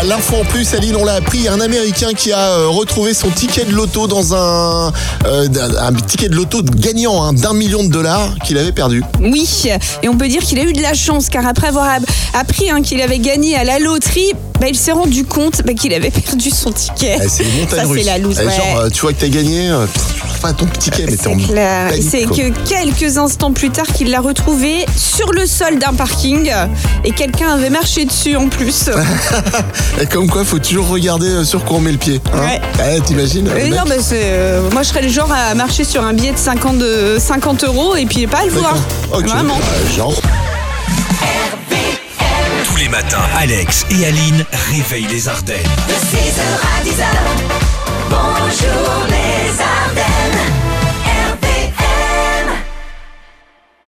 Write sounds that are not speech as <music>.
à l'info en plus, Aline, on l'a appris, un Américain qui a euh, retrouvé son ticket de loto dans un, euh, un ticket de loto gagnant hein, d'un million de dollars qu'il avait perdu. Oui, et on peut dire qu'il a eu de la chance car après avoir appris hein, qu'il avait gagné à la loterie, bah, il s'est rendu compte bah, qu'il avait <laughs> perdu son ticket. Eh, c'est Ça, c'est la loose, Eh, ouais. Genre, euh, tu vois que t'as gagné, euh, pff, tu refais pas ton ticket, mais t'es en C'est clair. Panique, c'est quoi. que quelques instants plus tard qu'il l'a retrouvé sur le sol d'un parking et quelqu'un avait marché dessus en plus. <laughs> Et comme quoi, faut toujours regarder euh, sur quoi on met le pied. hein. Ouais. Eh, T'imagines non, bah, c'est, euh, moi je serais le genre à marcher sur un billet de 50, de 50 euros et puis pas à le voir. Vraiment. Euh, genre. Tous les matins, Alex et Aline réveillent les Ardennes. De 6h à 10h, bonjour les Ardennes.